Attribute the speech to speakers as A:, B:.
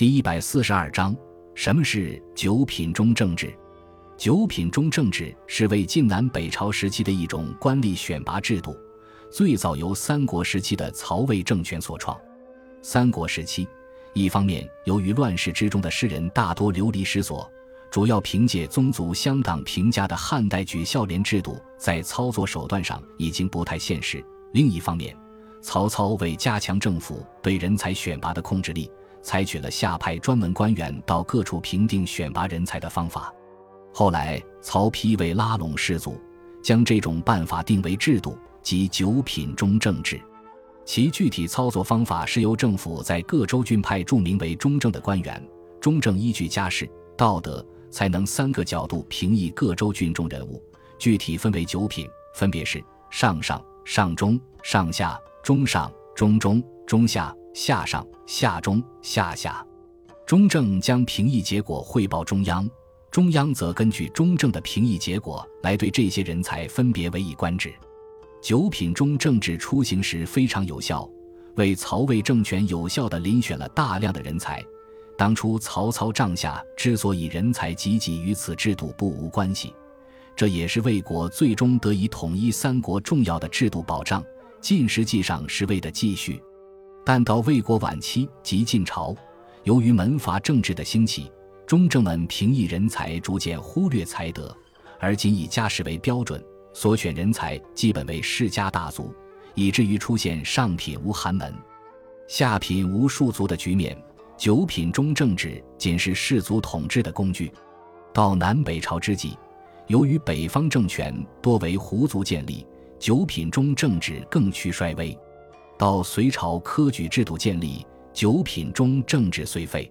A: 第一百四十二章：什么是九品中正制？九品中正制是为晋南北朝时期的一种官吏选拔制度，最早由三国时期的曹魏政权所创。三国时期，一方面由于乱世之中的诗人大多流离失所，主要凭借宗族相当评价的汉代举孝廉制度，在操作手段上已经不太现实；另一方面，曹操为加强政府对人才选拔的控制力，采取了下派专门官员到各处评定选拔人才的方法。后来，曹丕为拉拢士族，将这种办法定为制度，即九品中正制。其具体操作方法是由政府在各州郡派著名为中正的官员，中正依据家世、道德、才能三个角度评议各州郡中人物，具体分为九品，分别是上上、上中、上下。中上、中中、中下、下上、下中、下下，中正将评议结果汇报中央，中央则根据中正的评议结果来对这些人才分别委以官职。九品中正制出行时非常有效，为曹魏政权有效地遴选了大量的人才。当初曹操帐下之所以人才济济，与此制度不无关系，这也是魏国最终得以统一三国重要的制度保障。晋实际上是魏的继续，但到魏国晚期及晋朝，由于门阀政治的兴起，中正们评议人才逐渐忽略才德，而仅以家世为标准，所选人才基本为世家大族，以至于出现上品无寒门、下品无庶族的局面。九品中正制仅是士族统治的工具。到南北朝之际，由于北方政权多为胡族建立。九品中正制更趋衰微，到隋朝科举制度建立，九品中正制虽废。